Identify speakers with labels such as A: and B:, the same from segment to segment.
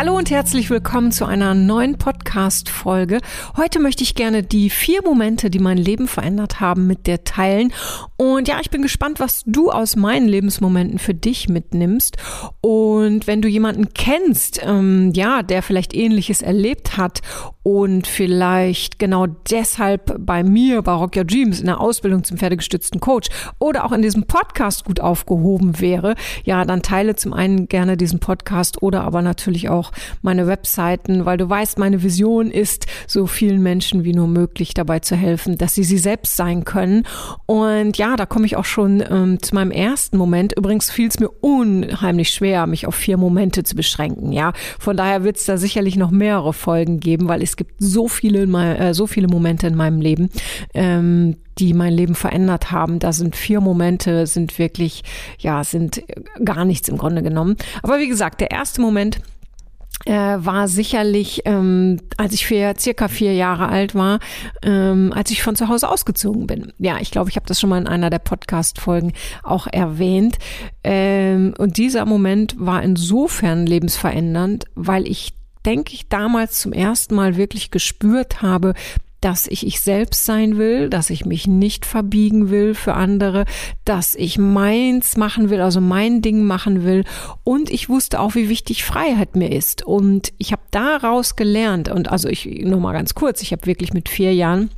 A: Hallo und herzlich willkommen zu einer neuen Podcast-Folge. Heute möchte ich gerne die vier Momente, die mein Leben verändert haben, mit dir teilen. Und ja, ich bin gespannt, was du aus meinen Lebensmomenten für dich mitnimmst. Und wenn du jemanden kennst, ähm, ja, der vielleicht Ähnliches erlebt hat und vielleicht genau deshalb bei mir, bei Rock Your Dreams, in der Ausbildung zum pferdegestützten Coach oder auch in diesem Podcast gut aufgehoben wäre, ja, dann teile zum einen gerne diesen Podcast oder aber natürlich auch meine Webseiten, weil du weißt, meine Vision ist, so vielen Menschen wie nur möglich dabei zu helfen, dass sie sie selbst sein können. Und ja, da komme ich auch schon ähm, zu meinem ersten Moment. Übrigens fiel es mir unheimlich schwer, mich auf vier Momente zu beschränken. Ja, von daher wird es da sicherlich noch mehrere Folgen geben, weil es gibt so viele, äh, so viele Momente in meinem Leben, ähm, die mein Leben verändert haben. Da sind vier Momente, sind wirklich, ja, sind gar nichts im Grunde genommen. Aber wie gesagt, der erste Moment, äh, war sicherlich, ähm, als ich vier, circa vier Jahre alt war, ähm, als ich von zu Hause ausgezogen bin. Ja, ich glaube, ich habe das schon mal in einer der Podcast-Folgen auch erwähnt. Ähm, und dieser Moment war insofern lebensverändernd, weil ich denke ich, damals zum ersten Mal wirklich gespürt habe, dass ich ich selbst sein will, dass ich mich nicht verbiegen will für andere, dass ich meins machen will, also mein Ding machen will. Und ich wusste auch, wie wichtig Freiheit mir ist. Und ich habe daraus gelernt, und also ich nur mal ganz kurz, ich habe wirklich mit vier Jahren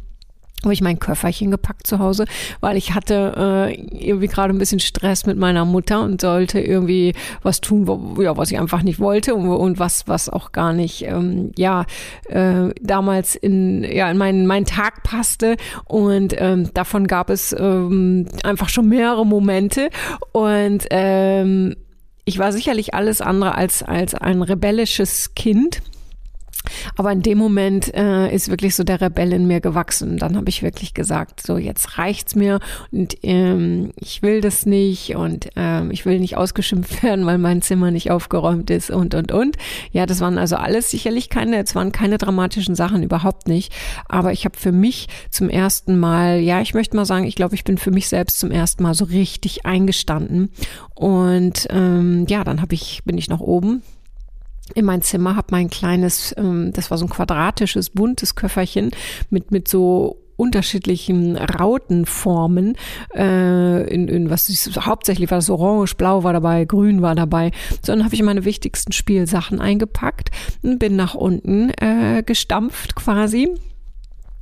A: habe ich mein Köfferchen gepackt zu Hause, weil ich hatte äh, irgendwie gerade ein bisschen Stress mit meiner Mutter und sollte irgendwie was tun, wo, ja, was ich einfach nicht wollte und, und was, was auch gar nicht, ähm, ja, äh, damals in, ja, in meinen, meinen Tag passte. Und ähm, davon gab es ähm, einfach schon mehrere Momente. Und ähm, ich war sicherlich alles andere als, als ein rebellisches Kind aber in dem Moment äh, ist wirklich so der Rebell in mir gewachsen. Dann habe ich wirklich gesagt, so jetzt reicht's mir und ähm, ich will das nicht und ähm, ich will nicht ausgeschimpft werden, weil mein Zimmer nicht aufgeräumt ist und und und. Ja, das waren also alles sicherlich keine, es waren keine dramatischen Sachen überhaupt nicht. Aber ich habe für mich zum ersten Mal, ja, ich möchte mal sagen, ich glaube, ich bin für mich selbst zum ersten Mal so richtig eingestanden. Und ähm, ja, dann habe ich, bin ich nach oben in mein Zimmer, habe mein kleines, ähm, das war so ein quadratisches, buntes Köfferchen mit, mit so unterschiedlichen Rautenformen äh, in, in was ist, hauptsächlich war das orange, blau war dabei, grün war dabei. So, dann habe ich meine wichtigsten Spielsachen eingepackt und bin nach unten äh, gestampft quasi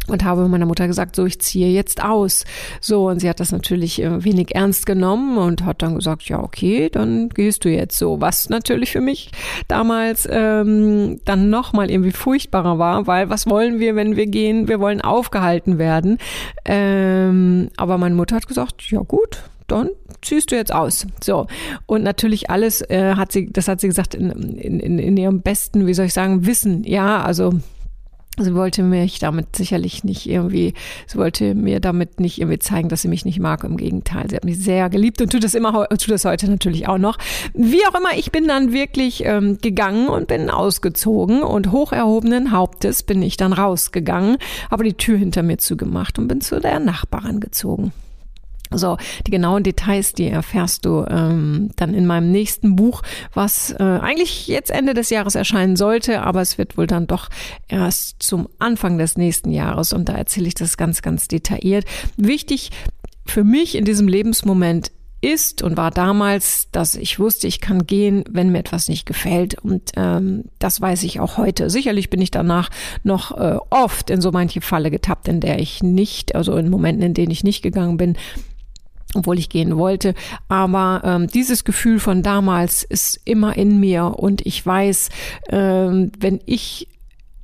A: und habe meiner Mutter gesagt, so, ich ziehe jetzt aus. So, und sie hat das natürlich äh, wenig ernst genommen und hat dann gesagt, ja, okay, dann gehst du jetzt so. Was natürlich für mich damals ähm, dann nochmal irgendwie furchtbarer war, weil was wollen wir, wenn wir gehen? Wir wollen aufgehalten werden. Ähm, aber meine Mutter hat gesagt, ja gut, dann ziehst du jetzt aus. So. Und natürlich alles äh, hat sie, das hat sie gesagt, in, in, in ihrem besten, wie soll ich sagen, Wissen. Ja, also Sie wollte mich damit sicherlich nicht irgendwie, sie wollte mir damit nicht irgendwie zeigen, dass sie mich nicht mag. Im Gegenteil, sie hat mich sehr geliebt und tut das immer, tut das heute natürlich auch noch. Wie auch immer, ich bin dann wirklich ähm, gegangen und bin ausgezogen und hoch erhobenen Hauptes bin ich dann rausgegangen, habe die Tür hinter mir zugemacht und bin zu der Nachbarin gezogen. So, die genauen Details, die erfährst du ähm, dann in meinem nächsten Buch, was äh, eigentlich jetzt Ende des Jahres erscheinen sollte, aber es wird wohl dann doch erst zum Anfang des nächsten Jahres und da erzähle ich das ganz, ganz detailliert. Wichtig für mich in diesem Lebensmoment ist und war damals, dass ich wusste, ich kann gehen, wenn mir etwas nicht gefällt. Und ähm, das weiß ich auch heute. Sicherlich bin ich danach noch äh, oft in so manche Falle getappt, in der ich nicht, also in Momenten, in denen ich nicht gegangen bin, obwohl ich gehen wollte. Aber ähm, dieses Gefühl von damals ist immer in mir und ich weiß, ähm, wenn ich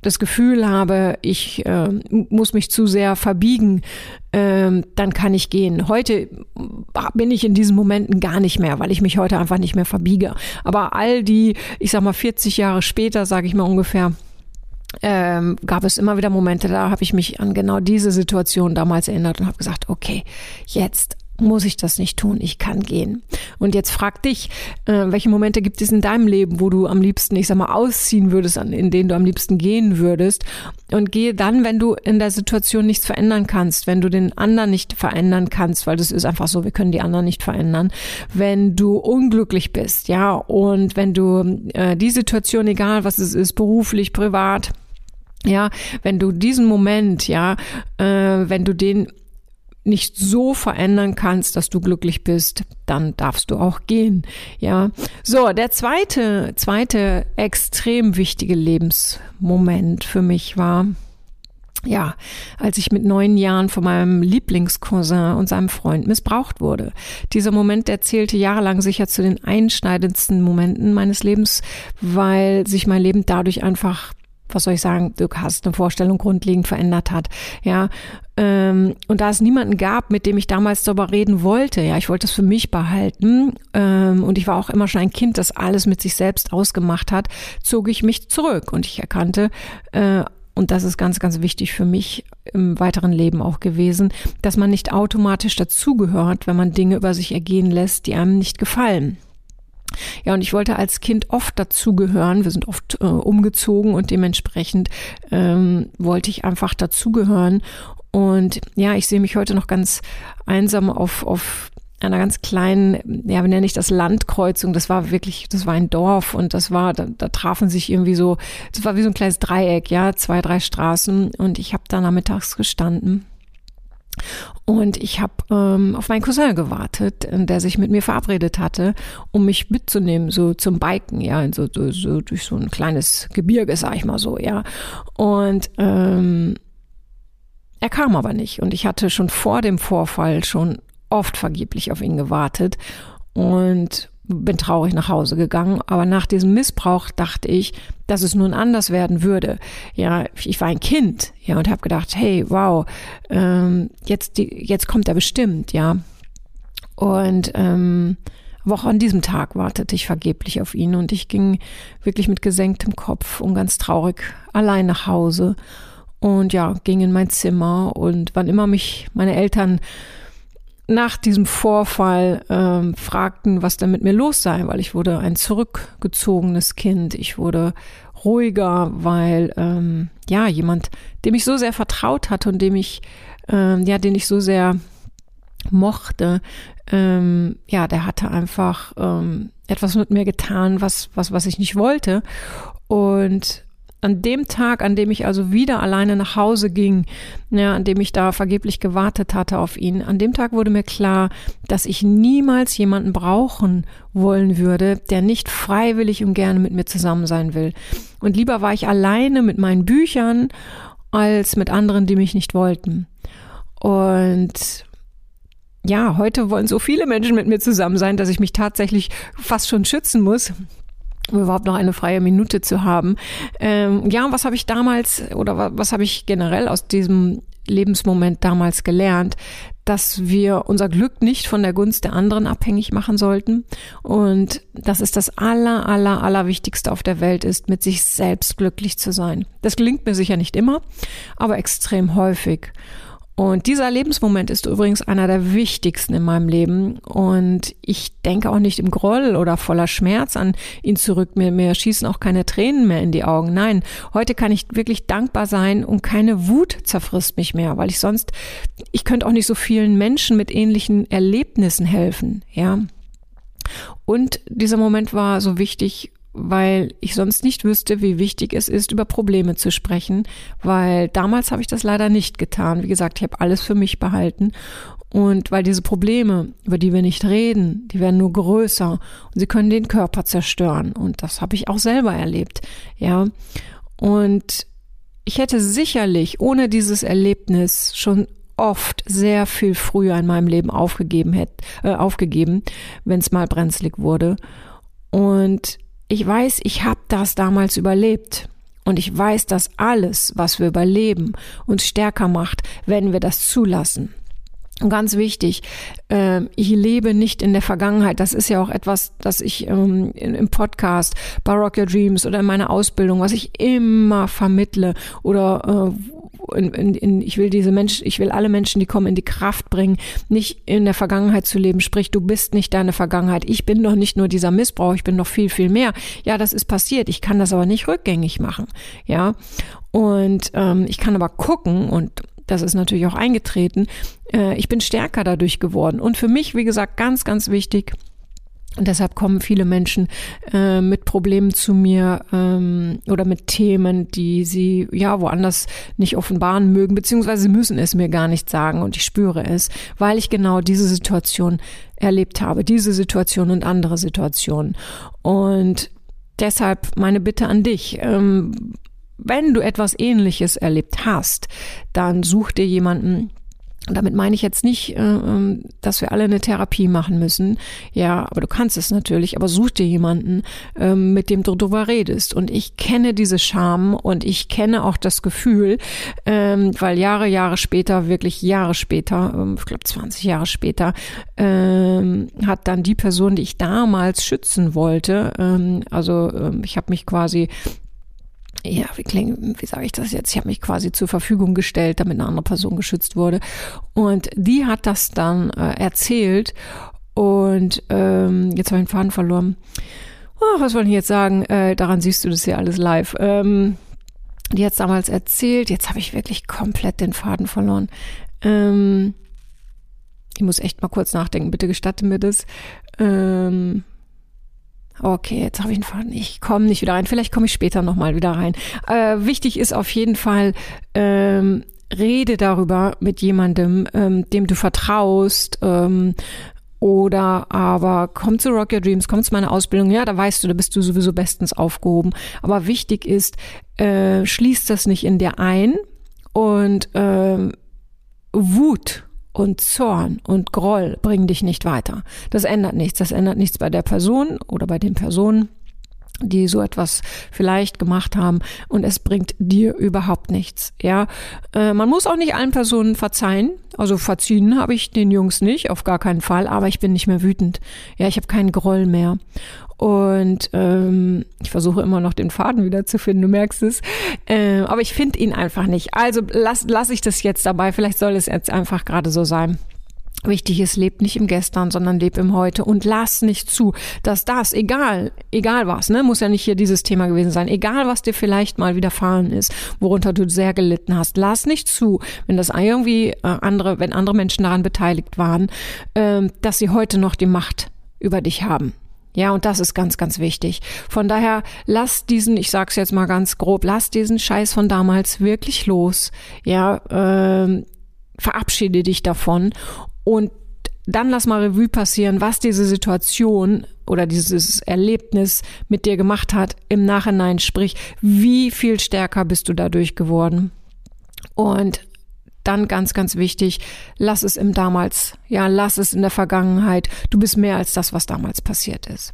A: das Gefühl habe, ich äh, muss mich zu sehr verbiegen, ähm, dann kann ich gehen. Heute bin ich in diesen Momenten gar nicht mehr, weil ich mich heute einfach nicht mehr verbiege. Aber all die, ich sag mal 40 Jahre später, sage ich mal ungefähr, ähm, gab es immer wieder Momente, da habe ich mich an genau diese Situation damals erinnert und habe gesagt, okay, jetzt muss ich das nicht tun. Ich kann gehen. Und jetzt frag dich, äh, welche Momente gibt es in deinem Leben, wo du am liebsten, ich sag mal, ausziehen würdest, in denen du am liebsten gehen würdest. Und gehe dann, wenn du in der Situation nichts verändern kannst, wenn du den anderen nicht verändern kannst, weil das ist einfach so, wir können die anderen nicht verändern. Wenn du unglücklich bist, ja, und wenn du äh, die Situation, egal was es ist, beruflich, privat, ja, wenn du diesen Moment, ja, äh, wenn du den nicht so verändern kannst, dass du glücklich bist, dann darfst du auch gehen. Ja. So, der zweite, zweite extrem wichtige Lebensmoment für mich war, ja, als ich mit neun Jahren von meinem Lieblingscousin und seinem Freund missbraucht wurde. Dieser Moment, der zählte jahrelang sicher zu den einschneidendsten Momenten meines Lebens, weil sich mein Leben dadurch einfach was soll ich sagen, du hast eine Vorstellung grundlegend verändert hat. Ja, ähm, und da es niemanden gab, mit dem ich damals darüber reden wollte, ja, ich wollte es für mich behalten ähm, und ich war auch immer schon ein Kind, das alles mit sich selbst ausgemacht hat, zog ich mich zurück und ich erkannte, äh, und das ist ganz, ganz wichtig für mich im weiteren Leben auch gewesen, dass man nicht automatisch dazugehört, wenn man Dinge über sich ergehen lässt, die einem nicht gefallen. Ja, und ich wollte als Kind oft dazugehören. Wir sind oft äh, umgezogen und dementsprechend ähm, wollte ich einfach dazugehören. Und ja, ich sehe mich heute noch ganz einsam auf, auf einer ganz kleinen, ja, wie nenne ich das, Landkreuzung. Das war wirklich, das war ein Dorf und das war, da, da trafen sich irgendwie so, das war wie so ein kleines Dreieck, ja, zwei, drei Straßen und ich habe da nachmittags gestanden und ich habe ähm, auf meinen Cousin gewartet, der sich mit mir verabredet hatte, um mich mitzunehmen, so zum Biken, ja, so, so, so durch so ein kleines Gebirge, sag ich mal so, ja. Und ähm, er kam aber nicht. Und ich hatte schon vor dem Vorfall schon oft vergeblich auf ihn gewartet. Und bin traurig nach Hause gegangen, aber nach diesem Missbrauch dachte ich, dass es nun anders werden würde. Ja, ich war ein Kind, ja, und habe gedacht, hey, wow, ähm, jetzt die, jetzt kommt er bestimmt, ja. Und ähm, aber auch an diesem Tag wartete ich vergeblich auf ihn und ich ging wirklich mit gesenktem Kopf und ganz traurig allein nach Hause und ja, ging in mein Zimmer und wann immer mich meine Eltern nach diesem Vorfall ähm, fragten, was denn mit mir los sei, weil ich wurde ein zurückgezogenes Kind. Ich wurde ruhiger, weil ähm, ja jemand, dem ich so sehr vertraut hatte und dem ich ähm, ja, den ich so sehr mochte, ähm, ja, der hatte einfach ähm, etwas mit mir getan, was was was ich nicht wollte und an dem Tag, an dem ich also wieder alleine nach Hause ging, ja, an dem ich da vergeblich gewartet hatte auf ihn, an dem Tag wurde mir klar, dass ich niemals jemanden brauchen wollen würde, der nicht freiwillig und gerne mit mir zusammen sein will. Und lieber war ich alleine mit meinen Büchern als mit anderen, die mich nicht wollten. Und ja, heute wollen so viele Menschen mit mir zusammen sein, dass ich mich tatsächlich fast schon schützen muss, um überhaupt noch eine freie Minute zu haben. Ähm, ja, was habe ich damals oder was, was habe ich generell aus diesem Lebensmoment damals gelernt, dass wir unser Glück nicht von der Gunst der anderen abhängig machen sollten und dass es das aller, aller, aller Wichtigste auf der Welt ist, mit sich selbst glücklich zu sein. Das gelingt mir sicher nicht immer, aber extrem häufig. Und dieser Lebensmoment ist übrigens einer der wichtigsten in meinem Leben. Und ich denke auch nicht im Groll oder voller Schmerz an ihn zurück. Mir, mir schießen auch keine Tränen mehr in die Augen. Nein, heute kann ich wirklich dankbar sein und keine Wut zerfrisst mich mehr, weil ich sonst, ich könnte auch nicht so vielen Menschen mit ähnlichen Erlebnissen helfen, ja. Und dieser Moment war so wichtig, weil ich sonst nicht wüsste, wie wichtig es ist, über Probleme zu sprechen, weil damals habe ich das leider nicht getan. Wie gesagt, ich habe alles für mich behalten und weil diese Probleme, über die wir nicht reden, die werden nur größer und sie können den Körper zerstören und das habe ich auch selber erlebt, ja. Und ich hätte sicherlich ohne dieses Erlebnis schon oft sehr viel früher in meinem Leben aufgegeben hätte, äh, aufgegeben, wenn es mal brenzlig wurde. Und ich weiß, ich habe das damals überlebt. Und ich weiß, dass alles, was wir überleben, uns stärker macht, wenn wir das zulassen. Und ganz wichtig, äh, ich lebe nicht in der Vergangenheit. Das ist ja auch etwas, das ich ähm, im Podcast bei Rock Your Dreams oder in meiner Ausbildung, was ich immer vermittle oder äh, in, in, in, ich will diese Menschen, ich will alle Menschen, die kommen, in die Kraft bringen, nicht in der Vergangenheit zu leben. Sprich, du bist nicht deine Vergangenheit. Ich bin doch nicht nur dieser Missbrauch, ich bin noch viel, viel mehr. Ja, das ist passiert. Ich kann das aber nicht rückgängig machen. Ja. Und ähm, ich kann aber gucken und das ist natürlich auch eingetreten. Äh, ich bin stärker dadurch geworden. Und für mich, wie gesagt, ganz, ganz wichtig, und deshalb kommen viele Menschen äh, mit Problemen zu mir ähm, oder mit Themen, die sie ja woanders nicht offenbaren mögen, beziehungsweise sie müssen es mir gar nicht sagen und ich spüre es, weil ich genau diese Situation erlebt habe, diese Situation und andere Situationen. Und deshalb meine Bitte an dich. Ähm, wenn du etwas Ähnliches erlebt hast, dann such dir jemanden, damit meine ich jetzt nicht, äh, ähm, dass wir alle eine Therapie machen müssen. Ja, aber du kannst es natürlich, aber such dir jemanden, ähm, mit dem du drüber redest. Und ich kenne diese Scham und ich kenne auch das Gefühl, ähm, weil Jahre, Jahre später, wirklich Jahre später, ich glaube 20 Jahre später, hat dann die Person, die ich damals schützen wollte, also ich habe mich quasi ja, wie, kling, wie sage ich das jetzt? Ich habe mich quasi zur Verfügung gestellt, damit eine andere Person geschützt wurde. Und die hat das dann äh, erzählt. Und ähm, jetzt habe ich den Faden verloren. Oh, was wollte ich jetzt sagen? Äh, daran siehst du das ja alles live. Ähm, die hat damals erzählt. Jetzt habe ich wirklich komplett den Faden verloren. Ähm, ich muss echt mal kurz nachdenken. Bitte gestatte mir das. Ähm, Okay, jetzt habe ich einen Faden. Ich komme nicht wieder rein. Vielleicht komme ich später nochmal wieder rein. Äh, wichtig ist auf jeden Fall, ähm, rede darüber mit jemandem, ähm, dem du vertraust. Ähm, oder aber komm zu Rock Your Dreams, komm zu meiner Ausbildung. Ja, da weißt du, da bist du sowieso bestens aufgehoben. Aber wichtig ist, äh, schließ das nicht in dir ein und äh, Wut und Zorn und Groll bringen dich nicht weiter. Das ändert nichts. Das ändert nichts bei der Person oder bei den Personen, die so etwas vielleicht gemacht haben und es bringt dir überhaupt nichts. Ja, äh, man muss auch nicht allen Personen verzeihen. Also verziehen habe ich den Jungs nicht, auf gar keinen Fall. Aber ich bin nicht mehr wütend. Ja, ich habe keinen Groll mehr. Und ähm, ich versuche immer noch den Faden wieder zu finden, du merkst es. Äh, aber ich finde ihn einfach nicht. Also lass, lass ich das jetzt dabei. Vielleicht soll es jetzt einfach gerade so sein. Wichtig ist, lebt nicht im Gestern, sondern lebt im Heute und lass nicht zu, dass das, egal, egal was, ne, muss ja nicht hier dieses Thema gewesen sein, egal was dir vielleicht mal widerfahren ist, worunter du sehr gelitten hast, lass nicht zu, wenn das irgendwie äh, andere, wenn andere Menschen daran beteiligt waren, äh, dass sie heute noch die Macht über dich haben. Ja, und das ist ganz, ganz wichtig. Von daher, lass diesen, ich sag's jetzt mal ganz grob, lass diesen Scheiß von damals wirklich los. Ja, ähm, verabschiede dich davon und dann lass mal Revue passieren, was diese Situation oder dieses Erlebnis mit dir gemacht hat im Nachhinein. Sprich, wie viel stärker bist du dadurch geworden? Und dann ganz, ganz wichtig, lass es im damals, ja, lass es in der Vergangenheit. Du bist mehr als das, was damals passiert ist.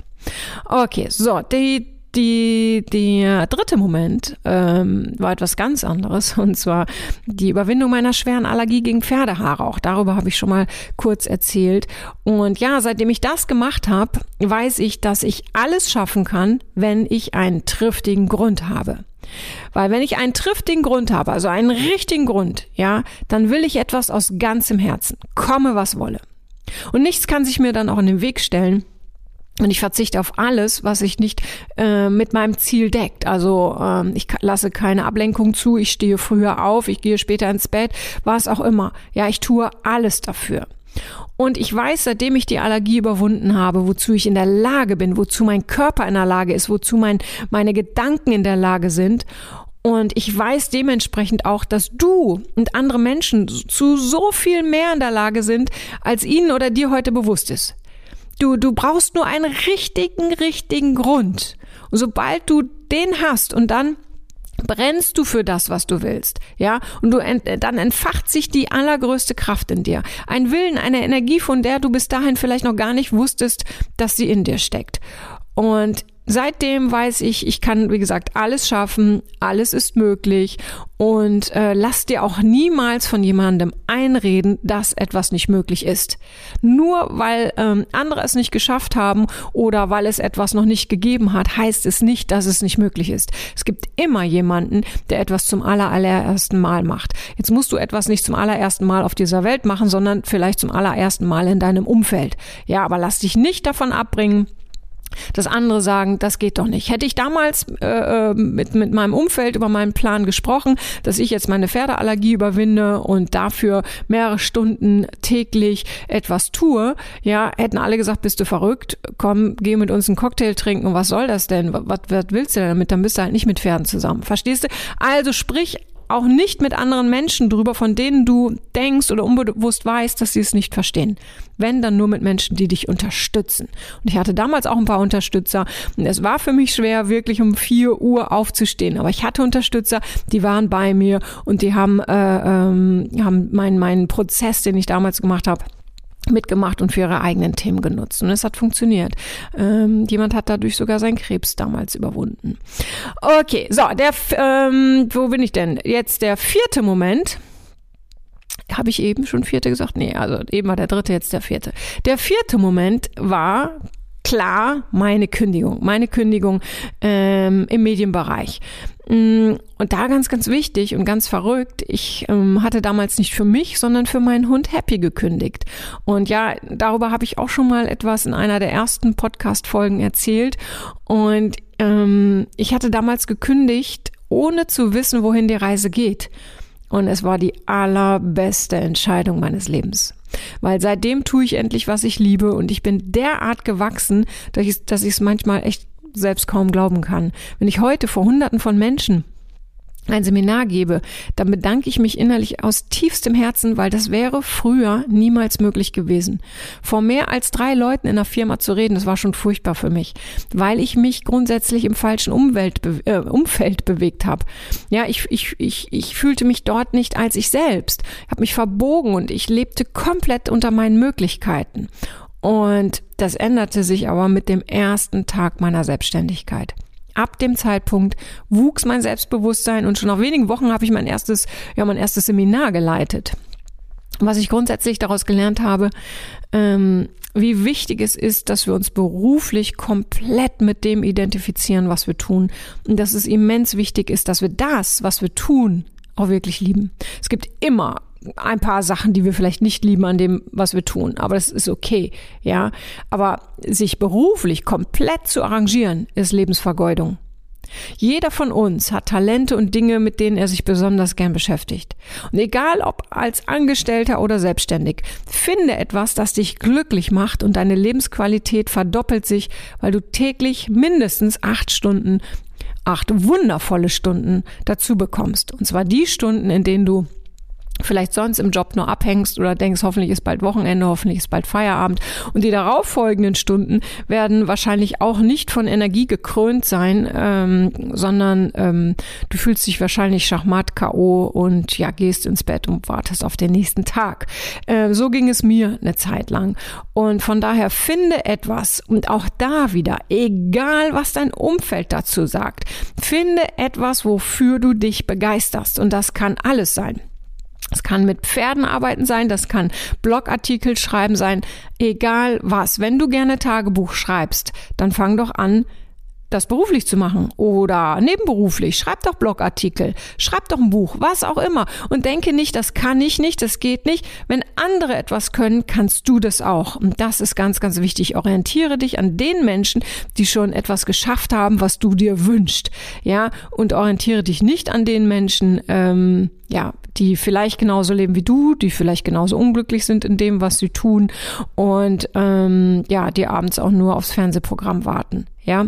A: Okay, so, die, die, der dritte Moment ähm, war etwas ganz anderes und zwar die Überwindung meiner schweren Allergie gegen Pferdehaare. Auch darüber habe ich schon mal kurz erzählt. Und ja, seitdem ich das gemacht habe, weiß ich, dass ich alles schaffen kann, wenn ich einen triftigen Grund habe. Weil wenn ich einen triftigen Grund habe, also einen richtigen Grund, ja, dann will ich etwas aus ganzem Herzen, komme was wolle. Und nichts kann sich mir dann auch in den Weg stellen. Und ich verzichte auf alles, was sich nicht äh, mit meinem Ziel deckt. Also ähm, ich lasse keine Ablenkung zu, ich stehe früher auf, ich gehe später ins Bett, was auch immer. Ja, ich tue alles dafür. Und ich weiß, seitdem ich die Allergie überwunden habe, wozu ich in der Lage bin, wozu mein Körper in der Lage ist, wozu mein, meine Gedanken in der Lage sind. Und ich weiß dementsprechend auch, dass du und andere Menschen zu so viel mehr in der Lage sind, als ihnen oder dir heute bewusst ist. Du, du brauchst nur einen richtigen, richtigen Grund. Und sobald du den hast und dann brennst du für das, was du willst, ja, und du ent, dann entfacht sich die allergrößte Kraft in dir. Ein Willen, eine Energie, von der du bis dahin vielleicht noch gar nicht wusstest, dass sie in dir steckt. Und seitdem weiß ich, ich kann, wie gesagt, alles schaffen, alles ist möglich und äh, lass dir auch niemals von jemandem einreden, dass etwas nicht möglich ist. Nur weil ähm, andere es nicht geschafft haben oder weil es etwas noch nicht gegeben hat, heißt es nicht, dass es nicht möglich ist. Es gibt immer jemanden, der etwas zum aller, allerersten Mal macht. Jetzt musst du etwas nicht zum allerersten Mal auf dieser Welt machen, sondern vielleicht zum allerersten Mal in deinem Umfeld. Ja, aber lass dich nicht davon abbringen, dass andere sagen, das geht doch nicht. Hätte ich damals äh, äh, mit, mit meinem Umfeld über meinen Plan gesprochen, dass ich jetzt meine Pferdeallergie überwinde und dafür mehrere Stunden täglich etwas tue, ja, hätten alle gesagt, bist du verrückt? Komm, geh mit uns einen Cocktail trinken. Was soll das denn? Was, was willst du denn damit? Dann bist du halt nicht mit Pferden zusammen. Verstehst du? Also sprich auch nicht mit anderen Menschen drüber, von denen du denkst oder unbewusst weißt, dass sie es nicht verstehen. Wenn, dann nur mit Menschen, die dich unterstützen. Und ich hatte damals auch ein paar Unterstützer. Und es war für mich schwer, wirklich um vier Uhr aufzustehen. Aber ich hatte Unterstützer, die waren bei mir und die haben, äh, ähm, haben meinen, meinen Prozess, den ich damals gemacht habe, mitgemacht und für ihre eigenen Themen genutzt. Und es hat funktioniert. Ähm, jemand hat dadurch sogar seinen Krebs damals überwunden. Okay, so, der, ähm, wo bin ich denn? Jetzt der vierte Moment. Habe ich eben schon vierte gesagt? Nee, also eben war der dritte, jetzt der vierte. Der vierte Moment war klar meine Kündigung, meine Kündigung ähm, im Medienbereich. Mm, und da ganz, ganz wichtig und ganz verrückt, ich ähm, hatte damals nicht für mich, sondern für meinen Hund Happy gekündigt. Und ja, darüber habe ich auch schon mal etwas in einer der ersten Podcast-Folgen erzählt. Und ähm, ich hatte damals gekündigt, ohne zu wissen, wohin die Reise geht. Und es war die allerbeste Entscheidung meines Lebens. Weil seitdem tue ich endlich, was ich liebe und ich bin derart gewachsen, dass ich, es manchmal echt selbst kaum glauben kann. Wenn ich heute vor Hunderten von Menschen ein Seminar gebe, dann bedanke ich mich innerlich aus tiefstem Herzen, weil das wäre früher niemals möglich gewesen. Vor mehr als drei Leuten in einer Firma zu reden, das war schon furchtbar für mich, weil ich mich grundsätzlich im falschen Umwelt, äh, Umfeld bewegt habe. Ja, ich, ich, ich, ich fühlte mich dort nicht als ich selbst, habe mich verbogen und ich lebte komplett unter meinen Möglichkeiten. Und das änderte sich aber mit dem ersten Tag meiner Selbstständigkeit. Ab dem Zeitpunkt wuchs mein Selbstbewusstsein und schon nach wenigen Wochen habe ich mein erstes, ja, mein erstes Seminar geleitet. Was ich grundsätzlich daraus gelernt habe, ähm, wie wichtig es ist, dass wir uns beruflich komplett mit dem identifizieren, was wir tun. Und dass es immens wichtig ist, dass wir das, was wir tun, auch wirklich lieben. Es gibt immer ein paar Sachen, die wir vielleicht nicht lieben an dem, was wir tun. Aber das ist okay, ja. Aber sich beruflich komplett zu arrangieren, ist Lebensvergeudung. Jeder von uns hat Talente und Dinge, mit denen er sich besonders gern beschäftigt. Und egal ob als Angestellter oder selbstständig, finde etwas, das dich glücklich macht und deine Lebensqualität verdoppelt sich, weil du täglich mindestens acht Stunden, acht wundervolle Stunden dazu bekommst. Und zwar die Stunden, in denen du vielleicht sonst im Job nur abhängst oder denkst, hoffentlich ist bald Wochenende, hoffentlich ist bald Feierabend. Und die darauffolgenden Stunden werden wahrscheinlich auch nicht von Energie gekrönt sein, ähm, sondern ähm, du fühlst dich wahrscheinlich schachmatt, K.O. und ja, gehst ins Bett und wartest auf den nächsten Tag. Äh, so ging es mir eine Zeit lang. Und von daher finde etwas und auch da wieder, egal was dein Umfeld dazu sagt, finde etwas, wofür du dich begeisterst. Und das kann alles sein. Es kann mit Pferden arbeiten sein, das kann Blogartikel schreiben sein, egal was. Wenn du gerne Tagebuch schreibst, dann fang doch an, das beruflich zu machen oder nebenberuflich. Schreib doch Blogartikel, schreib doch ein Buch, was auch immer. Und denke nicht, das kann ich nicht, das geht nicht. Wenn andere etwas können, kannst du das auch. Und das ist ganz, ganz wichtig. Orientiere dich an den Menschen, die schon etwas geschafft haben, was du dir wünschst. Ja, und orientiere dich nicht an den Menschen, ähm, ja, die vielleicht genauso leben wie du, die vielleicht genauso unglücklich sind in dem, was sie tun und ähm, ja, die abends auch nur aufs Fernsehprogramm warten. Ja,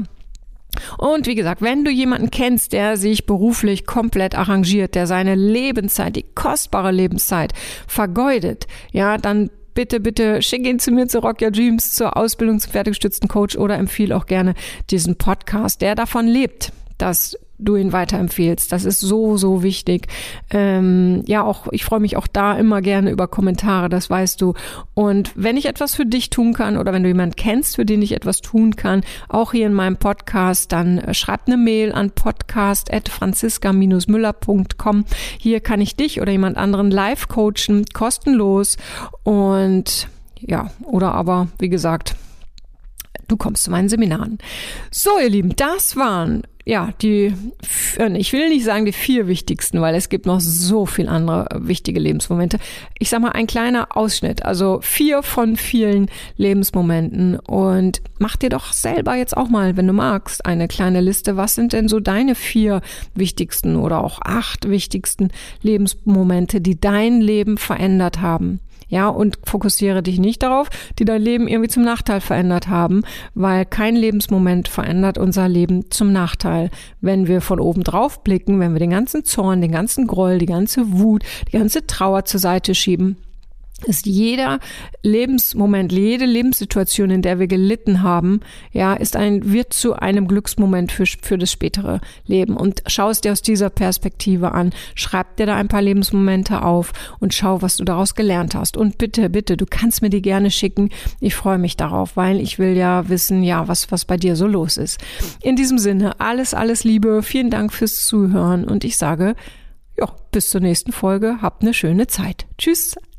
A: und wie gesagt, wenn du jemanden kennst, der sich beruflich komplett arrangiert, der seine Lebenszeit, die kostbare Lebenszeit vergeudet, ja, dann bitte, bitte schick ihn zu mir zu Rock Your Dreams, zur Ausbildung zum fertiggestützten Coach oder empfehle auch gerne diesen Podcast, der davon lebt, dass du ihn weiterempfehlst. Das ist so, so wichtig. Ähm, ja, auch ich freue mich auch da immer gerne über Kommentare, das weißt du. Und wenn ich etwas für dich tun kann oder wenn du jemanden kennst, für den ich etwas tun kann, auch hier in meinem Podcast, dann äh, schreib eine Mail an podcast.franziska-müller.com. Hier kann ich dich oder jemand anderen live coachen, kostenlos. Und ja, oder aber, wie gesagt, du kommst zu meinen Seminaren. So, ihr Lieben, das waren ja, die, äh, ich will nicht sagen die vier wichtigsten, weil es gibt noch so viel andere wichtige Lebensmomente. Ich sag mal ein kleiner Ausschnitt, also vier von vielen Lebensmomenten und mach dir doch selber jetzt auch mal, wenn du magst, eine kleine Liste. Was sind denn so deine vier wichtigsten oder auch acht wichtigsten Lebensmomente, die dein Leben verändert haben? Ja, und fokussiere dich nicht darauf, die dein Leben irgendwie zum Nachteil verändert haben, weil kein Lebensmoment verändert unser Leben zum Nachteil. Wenn wir von oben drauf blicken, wenn wir den ganzen Zorn, den ganzen Groll, die ganze Wut, die ganze Trauer zur Seite schieben, ist jeder Lebensmoment, jede Lebenssituation, in der wir gelitten haben, ja, ist ein, wird zu einem Glücksmoment für, für das spätere Leben. Und schau es dir aus dieser Perspektive an. Schreib dir da ein paar Lebensmomente auf und schau, was du daraus gelernt hast. Und bitte, bitte, du kannst mir die gerne schicken. Ich freue mich darauf, weil ich will ja wissen, ja, was, was bei dir so los ist. In diesem Sinne, alles, alles Liebe. Vielen Dank fürs Zuhören und ich sage, ja, bis zur nächsten Folge. Habt eine schöne Zeit. Tschüss.